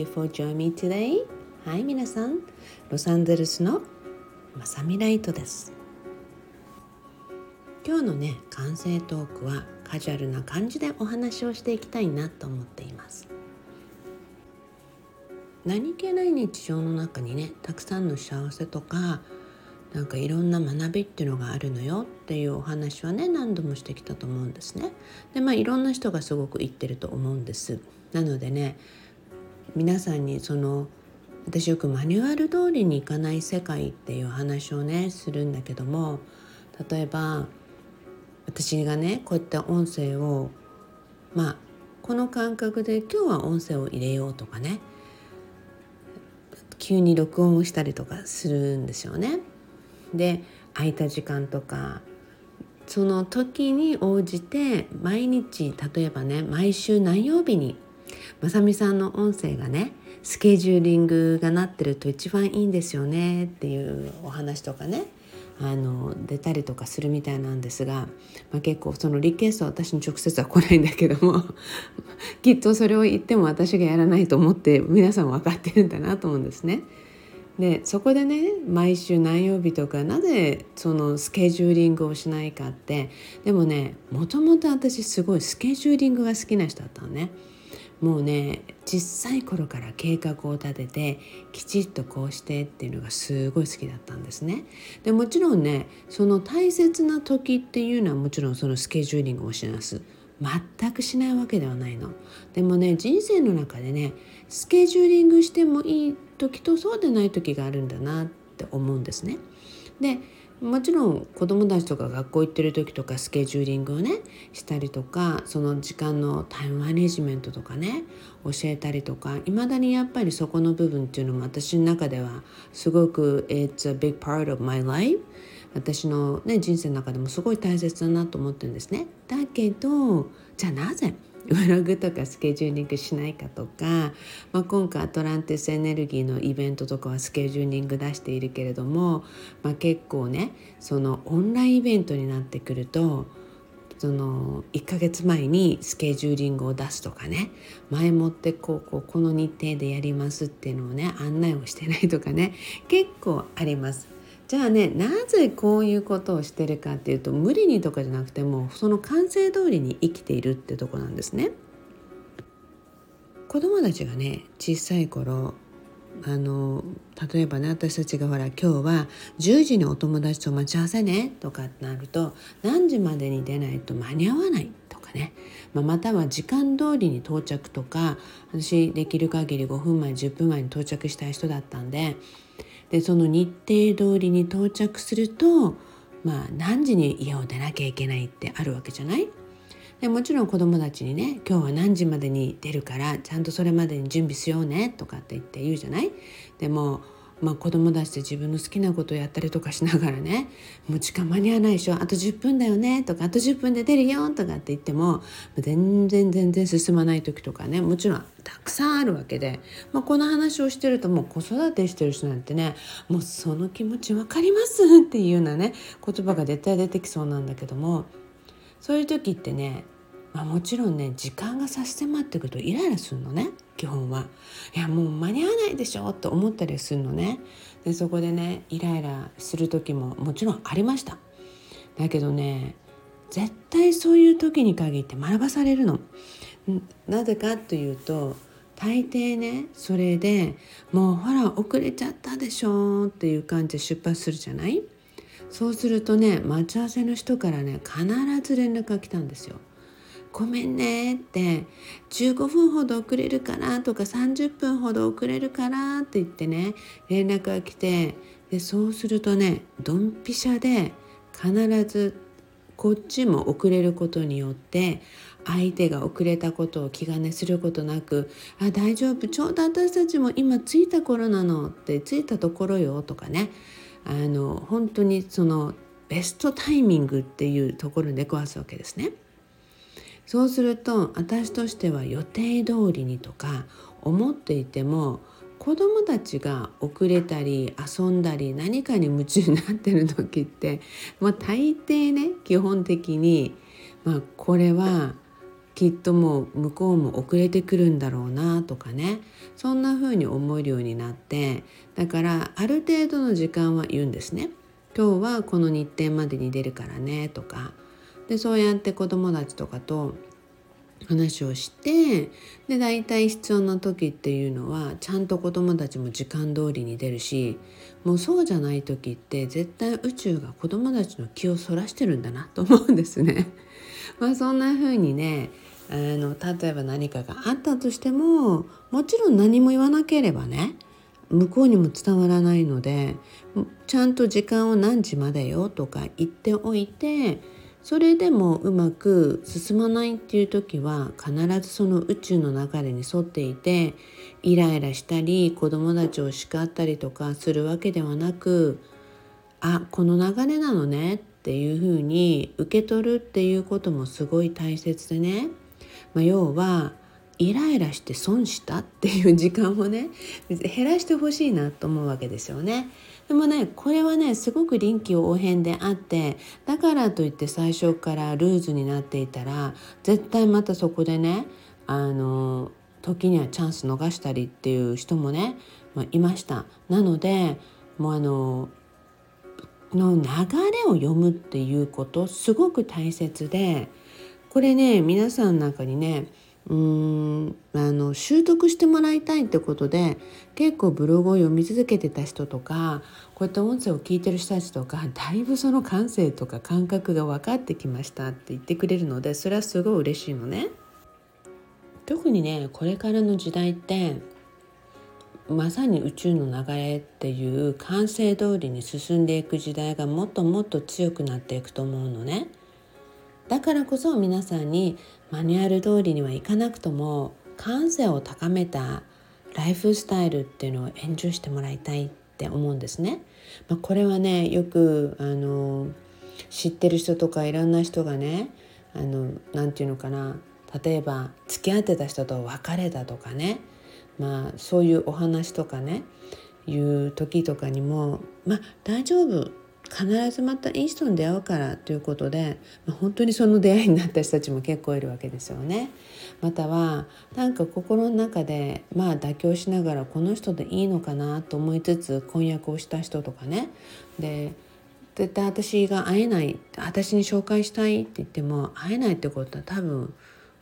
you for joining me today. はい皆さんロサンゼルスのまさみライトです今日のね完成トークはカジュアルな感じでお話をしていきたいなと思っています何気ない日常の中にねたくさんの幸せとかなんかいろんな学びっていうのがあるのよっていうお話はね何度もしてきたと思うんですね。でまあいろんな人がすごく言ってると思うんです。なのでね皆さんにその私よくマニュアル通りにいかない世界っていう話をねするんだけども例えば私がねこういった音声をまあこの感覚で今日は音声を入れようとかね急に録音をしたりとかするんですよね。で空いた時間とかその時に応じて毎日例えばね毎週何曜日にまさみさんの音声がねスケジューリングがなってると一番いいんですよねっていうお話とかねあの出たりとかするみたいなんですが、まあ、結構そのリクエストは私に直接は来ないんだけども きっとそれを言っても私がやらないと思って皆さん分かってるんだなと思うんですね。でそこでね毎週何曜日とかなぜそのスケジューリングをしないかってでもねもともと私すごいスケジューリングが好きな人だったのね。もうね小さい頃から計画を立ててきちっとこうしてっていうのがすごい好きだったんですね。でもちろんねその大切な時っていうのはもちろんそのスケジューリングをします。全くしないわけではないの。でもね人生の中でねスケジューリングしてもいい時とそうでない時があるんだなって思うんですね。でもちろん子どもたちとか学校行ってる時とかスケジューリングをねしたりとかその時間のタイムマネジメントとかね教えたりとかいまだにやっぱりそこの部分っていうのも私の中ではすごく It's a big part of my life 私の、ね、人生の中でもすごい大切だなと思ってるんですね。だけどじゃあなぜブログとかスケジューリングしないかとか、まあ、今回アトランティスエネルギーのイベントとかはスケジューリング出しているけれども、まあ、結構ねそのオンラインイベントになってくるとその1ヶ月前にスケジューリングを出すとかね前もってこうこうこの日程でやりますっていうのをね案内をしてないとかね結構あります。じゃあねなぜこういうことをしてるかっていうと無理にとかじゃなくてもその感性通りに生きているってとこなんですね。子供たちがね小さい頃あの例えばね私たちがほら今日は10時にお友達と待ち合わせねとかってなると何時までに出ないと間に合わないとかね、まあ、または時間通りに到着とか私できる限り5分前10分前に到着したい人だったんででその日程通りに到着するとまあ何時に家を出なきゃいけないってあるわけじゃない？でもちろん子供たちにね今日は何時までに出るからちゃんとそれまでに準備しようねとかって言って言うじゃない？でもまあ、子供たちで自分の好きなことをやったりとかしながらねもう時間間に合わないでしょ。あと10分だよね。とかあと10分で出るよとかって言っても全然全然進まない時とかね。もちろんたくさんあるわけで、まあ、この話をしてるともう子育てしてる人なんてねもうその気持ち分かりますっていうようなね言葉が絶対出てきそうなんだけどもそういう時ってねまあ、もちろんね時間が差し迫ってくるとイライラするのね基本は。いやもう間に合わないでしょって思ったりするのね。でそこでねイライラする時ももちろんありました。だけどね絶対そういう時に限って学ばされるの。なぜかというと大抵ねそれでもうほら遅れちゃったでしょっていう感じで出発するじゃない？そうするとね待ち合わせの人からね必ず連絡が来たんですよ。ごめんねって15分ほど遅れるからとか30分ほど遅れるからって言ってね連絡が来てでそうするとねドンピシャで必ずこっちも遅れることによって相手が遅れたことを気兼ねすることなく「あ大丈夫ちょうど私たちも今着いた頃なの」って着いたところよとかねあの本当にそのベストタイミングっていうところで壊すわけですね。そうすると私としては予定通りにとか思っていても子どもたちが遅れたり遊んだり何かに夢中になってる時って、まあ、大抵ね基本的に、まあ、これはきっともう向こうも遅れてくるんだろうなとかねそんな風に思えるようになってだからある程度の時間は言うんですね。今日はこの日程までに出るからねとかでそうやって子どもたちとかと話をしてで大体必要な時っていうのはちゃんと子どもたちも時間通りに出るしもうそうじゃない時って絶対宇宙が子どもたちの気をそらしてるんだなと思うんですね。まあそんな風にねあの例えば何かがあったとしてももちろん何も言わなければね向こうにも伝わらないのでちゃんと時間を何時までよとか言っておいてそれでもうまく進まないっていう時は必ずその宇宙の流れに沿っていてイライラしたり子供たちを叱ったりとかするわけではなくあこの流れなのねっていうふうに受け取るっていうこともすごい大切でね、まあ、要はイライラして損したっていう時間をね減らしてほしいなと思うわけですよね。でもねこれはねすごく臨機応変であってだからといって最初からルーズになっていたら絶対またそこでねあの時にはチャンス逃したりっていう人もね、まあ、いました。なのでもうあのの流れを読むっていうことすごく大切でこれね皆さんの中にねうーんあの習得してもらいたいってことで結構ブログを読み続けてた人とかこういった音声を聞いてる人たちとかだいぶその感性とか感覚が分かってきましたって言ってくれるのでそれはすごい嬉しいのね。特にねこれからの時代ってまさに宇宙の流れっていう感性通りに進んでいく時代がもっともっと強くなっていくと思うのね。だからこそ皆さんにマニュアル通りにはいかなくとも感性を高めたライフスタイルっていうのをエンジョイしてもらいたいって思うんですね。まあ、これはねよくあの知ってる人とかいろんな人がねあのなていうのかな例えば付き合ってた人と別れたとかねまあそういうお話とかねいう時とかにもまあ大丈夫必ずまたいい人に出会うからということで、まあ、本当にその出会いになった人たちも結構いるわけですよね。またはなんか心の中でまあ妥協しながらこの人でいいのかなと思いつつ婚約をした人とかねで絶対私が会えない私に紹介したいって言っても会えないってことは多分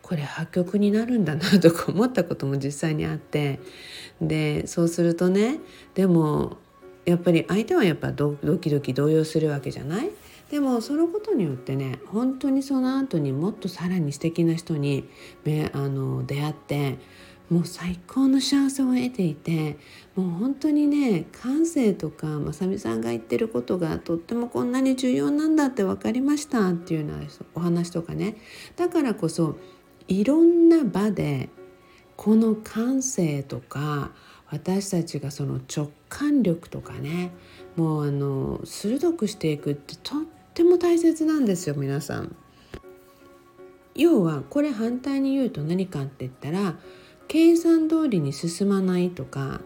これ破局になるんだなとか思ったことも実際にあってでそうするとねでもやっぱり相手はやっぱドキドキ動揺するわけじゃない？でもそのことによってね本当にその後にもっとさらに素敵な人にあの出会ってもう最高の幸せを得ていてもう本当にね感性とかまさみさんが言ってることがとってもこんなに重要なんだって分かりましたっていうようなお話とかね。だからこそいろんな場でこの感性とか私たちがその直感力とかねもうあの鋭くしていくってとっても大切なんですよ皆さん。要はこれ反対に言うと何かって言ったら計算通りに進まないとか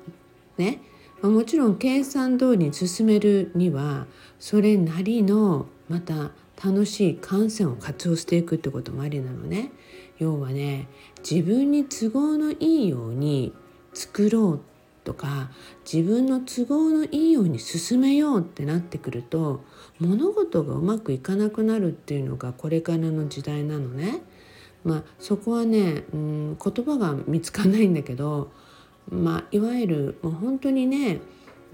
ねもちろん計算通りに進めるにはそれなりのまた楽しい感性を活用していくってこともありなのね。要はね自分に都合のいいように作ろうとか自分の都合のいいように進めようってなってくると物事がうまくいかなくなるっていうのがこれからの時代なのね。まあ、そこはね、うん、言葉が見つかんないんだけど、まあ、いわゆるもう本当にね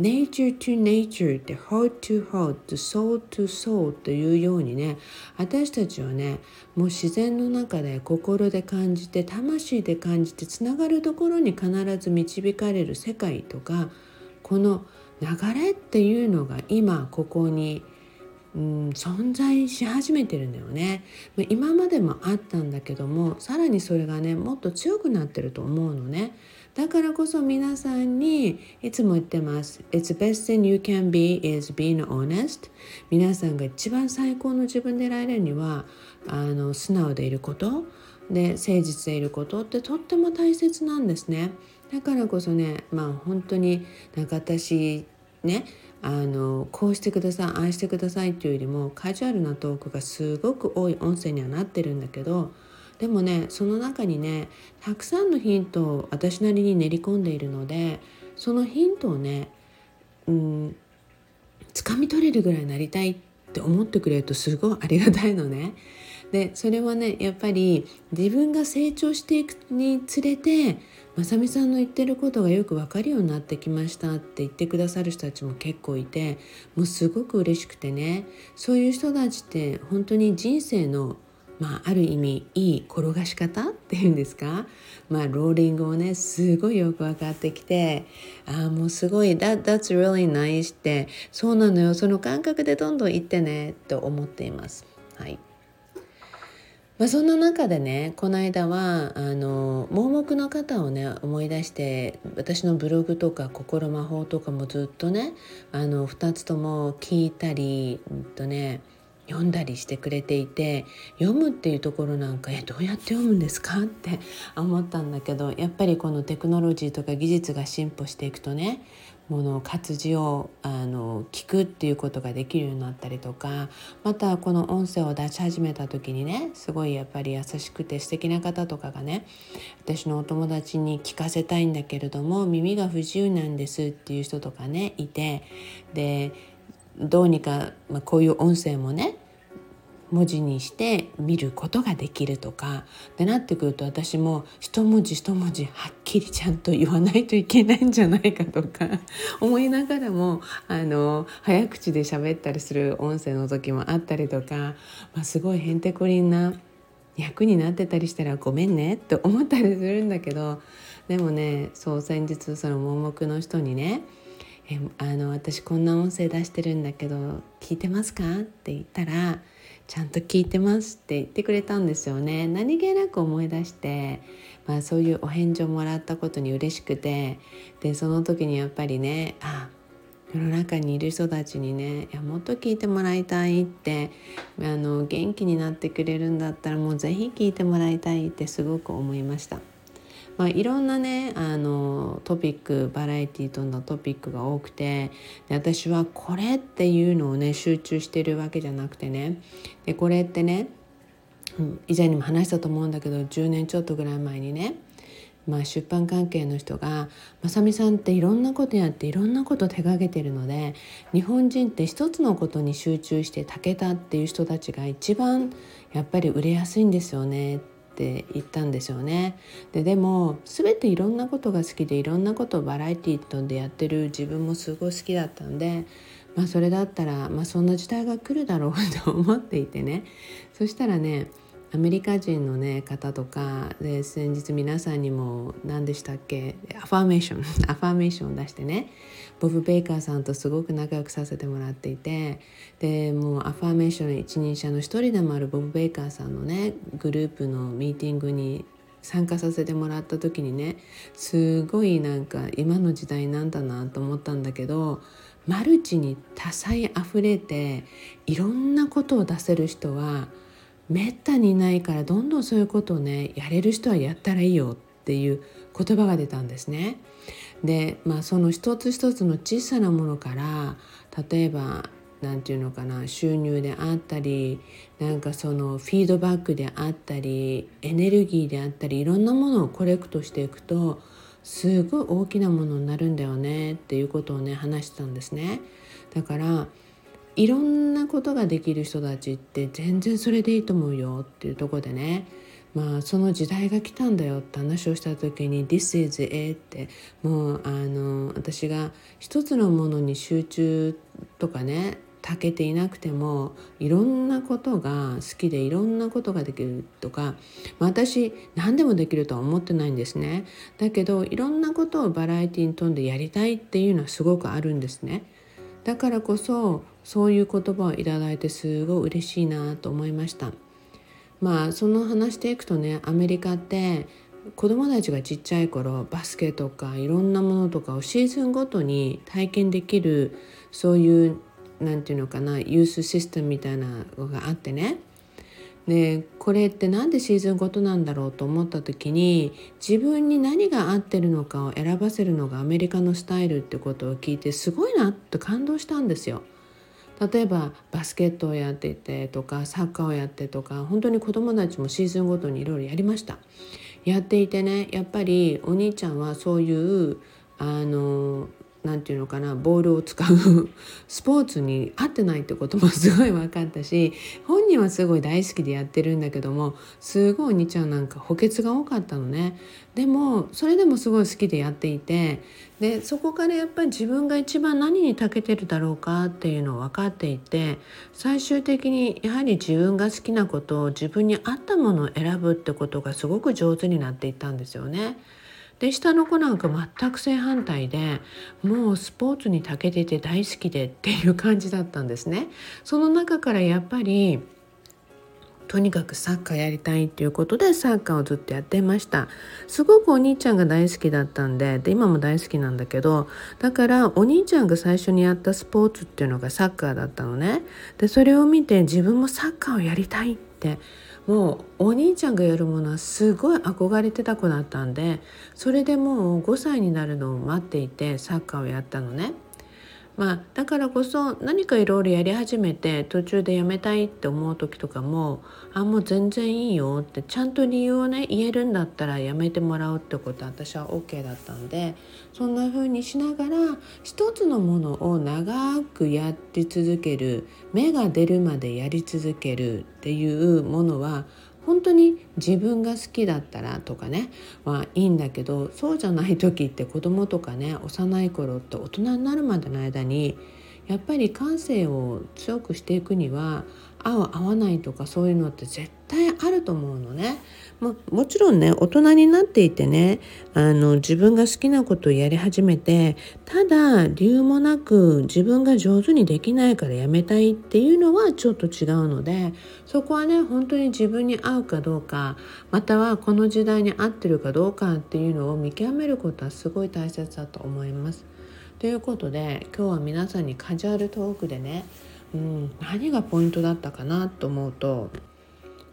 nature to nature って heart to heart soul to soul というようにね私たちはねもう自然の中で心で感じて魂で感じてつながるところに必ず導かれる世界とかこの流れっていうのが今ここにうん、存在し始めてるんだよね。今までもあったんだけどもさらにそれがねもっと強くなってると思うのね。だからこそ皆さんにいつも言ってます。It's best thing you can be is being honest. 皆さんが一番最高の自分でいられるにはあの素直でいること。で誠実でいることってとっても大切なんですね。だからこそねまあ本当になんか私ねあのこうしてくださいああしてくださいっていうよりもカジュアルなトークがすごく多い音声にはなってるんだけどでもねその中にねたくさんのヒントを私なりに練り込んでいるのでそのヒントをねうん掴み取れるぐらいになりたいって思ってくれるとすごいありがたいのね。でそれはねやっぱり自分が成長していくにつれてまさみさんの言ってることがよく分かるようになってきましたって言ってくださる人たちも結構いてもうすごく嬉しくてねそういう人たちって本当に人生のまあ、ある意味いい転がし方っていうんですか、まあ、ローリングをねすごいよく分かってきてああもうすごい「That, That's really nice」ってそうなのよ。その感覚でどんどんいってねと思っています。はい。まあ、そんな中でねこの間はあの盲目の方をね思い出して私のブログとか心魔法とかもずっとねあの2つとも聞いたり、うんとね、読んだりしてくれていて読むっていうところなんかえどうやって読むんですか？って思ったんだけどやっぱりこのテクノロジーとか技術が進歩していくとねもの活字をあの聞くっていうことができるようになったりとかまたこの音声を出し始めた時にねすごいやっぱり優しくて素敵な方とかがね私のお友達に聞かせたいんだけれども耳が不自由なんですっていう人とかねいてでどうにか、まあ、こういう音声もね文字にして見ることができるとかでなってくると私も一文字一文字はっきりちゃんと言わないといけないんじゃないかとか 思いながらもあの早口で喋ったりする音声の時もあったりとか、まあ、すごいへんてこりんな役になってたりしたらごめんねって思ったりするんだけどでもねそう先日その盲目の人にねえあの私こんな音声出してるんだけど聞いてますか?」って言ったら「ちゃんと聞いてます」って言ってくれたんですよね。何気なく思い出して、まあ、そういうお返事をもらったことに嬉しくてでその時にやっぱりねあ世の中にいる人たちにねいやもっと聞いてもらいたいってあの元気になってくれるんだったらもう是非聞いてもらいたいってすごく思いました。まあ、いろんなねあのトピックバラエティーとのトピックが多くてで私はこれっていうのをね集中してるわけじゃなくてねでこれってね以前にも話したと思うんだけど10年ちょっとぐらい前にねまあ、出版関係の人が「まさみさんっていろんなことやっていろんなこと手がけてるので日本人って一つのことに集中してたけたっていう人たちが一番やっぱり売れやすいんですよね」ってって言ったんでしょうね。ででも全ていろんなことが好きでいろんなことをバラエティーでやってる自分もすごい好きだったんで、まあ、それだったら、まあ、そんな時代が来るだろうと思っていてねそしたらねアメリカ人の、ね、方とかで先日皆さんにも何でしたっけ？アファーメーションアファーメーションを出してねボブ・ベイカーさんとすごく仲良くさせてもらっていてでもうアファーメーション一人者の一人でもあるボブ・ベイカーさんのねグループのミーティングに参加させてもらった時にねすごいなんか今の時代なんだなと思ったんだけどマルチに多彩あふれていろんなことを出せる人はめったにないからどんどんそういうことをねやれる人はやったらいいよっていう言葉が出たんですね。でまあその一つ一つの小さなものから例えば何て言うのかな収入であったりなんかそのフィードバックであったりエネルギーであったりいろんなものをコレクトしていくとすごい大きなものになるんだよねっていうことをね話してたんですね。だからいろんなことができる人たちって全然それでいいと思うよっていうとこでね。まあその時代が来たんだよって話をした時に「This is it」って。もうあの私が一つのものに集中とかねたけていなくてもいろんなことが好きでいろんなことができるとか、まあ、私何でもできるとは思ってないんですね。だけどいろんなことをバラエティに富んでやりたいっていうのはすごくあるんですね。だからこそそういう言葉をいただいてすごい嬉しいなと思いました。まあその話していくとねアメリカって子供たちがちっちゃい頃バスケとかいろんなものとかをシーズンごとに体験できるそういう何て言うのかなユースシステムみたいなのがあってね。でこれって何でシーズンごとなんだろうと思った時に自分に何が合ってるのかを選ばせるのがアメリカのスタイルってことを聞いてすごいなって感動したんですよ。例えばバスケットをやっててとかサッカーをやってとか本当に子どもたちもシーズンごとにいろいろやりました。やっていてねやっぱりお兄ちゃんはそういうあの何て言うのかなボールを使う スポーツに合ってないってこともすごい分かったし本人はすごい大好きでやってるんだけどもすごいお兄ちゃんなんか補欠が多かったのねでもそれでもすごい好きでやっていてでそこからやっぱり自分が一番何に長けてるだろうかっていうのを分かっていて最終的にやはり自分が好きなことを自分に合ったものを選ぶってことがすごく上手になっていったんですよね。で下の子なんか全く正反対でもうスポーツに長けてて大好きでっていう感じだったんですね。その中からやっぱりとにかくサッカーやりたいっていうことでサッカーをずっとやってましたすごくお兄ちゃんが大好きだったんでで今も大好きなんだけどだからお兄ちゃんが最初にやったスポーツっていうのがサッカーだったのねでそれを見て自分もサッカーをやりたいってもうお兄ちゃんがやるものはすごい憧れてた子だったんでそれでもう5歳になるのを待っていてサッカーをやったのね。まあ、だからこそ何かいろいろやり始めて途中でやめたいって思う時とかも「あもう全然いいよ」ってちゃんと理由をね言えるんだったらやめてもらうってことは私は OK だったんでそんな風にしながら一つのものを長くやって続ける芽が出るまでやり続けるっていうものは本当に自分が好きだったらとかねまあいいんだけどそうじゃない時って子供とかね幼い頃って大人になるまでの間にやっぱり感性を強くしていくには合う合わないとかそういうのって絶対あると思うのね。ももちろんね大人になっていてねあの自分が好きなことをやり始めてただ理由もなく自分が上手にできないからやめたいっていうのはちょっと違うのでそこはね本当に自分に合うかどうかまたはこの時代に合ってるかどうかっていうのを見極めることはすごい大切だと思います。ということで今日は皆さんにカジュアルトークでねうん、何がポイントだったかなと思うと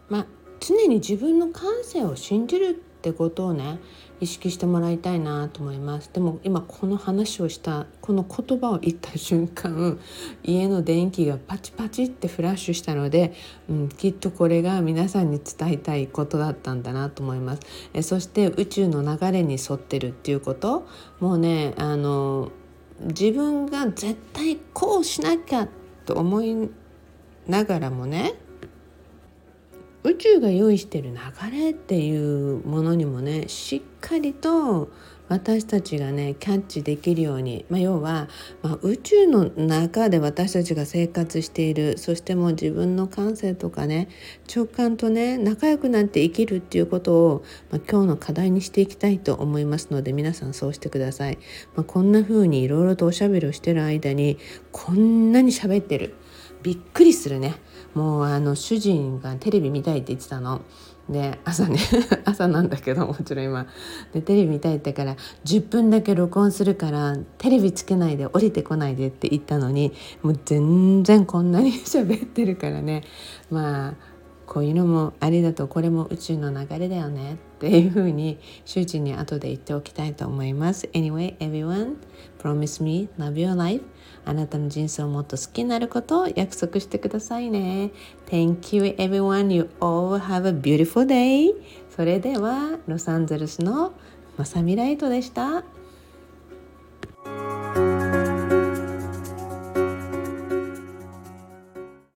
まあ常に自分の感性を信じるってことをね意識してもらいたいなと思います。でも今この話をしたこの言葉を言った瞬間家の電気がパチパチってフラッシュしたので、うん、きっとこれが皆さんに伝えたいことだったんだなと思います。えそして宇宙の流れに沿ってるっていうこともうねあの自分が絶対こうしなきゃと思いながらもね宇宙が用意してる流れっていうものにもねしっかりと私たちがねキャッチできるように、まあ、要は、まあ、宇宙の中で私たちが生活しているそしてもう自分の感性とかね直感とね仲良くなって生きるっていうことを、まあ、今日の課題にしていきたいと思いますので皆さんそうしてください。まあ、こんな風にいろいろとおしゃべりをしてる間にこんなに喋ってるびっくりするね。もうあの主人がテレビ見たいって言ってたの。で朝ね 朝なんだけどもちろん今でテレビ見たいってから10分だけ録音するからテレビつけないで降りてこないでって言ったのにもう全然こんなに喋ってるからねまあこういうのもありだとこれも宇宙の流れだよねっていうふうに主人に後で言っておきたいと思います。Anyway, everyone, promise me love your life. あなたの人生をもっと好きになることを約束してくださいね。Thank you everyone. You all have a beautiful day. それではロサンゼルスのまさみライトでした。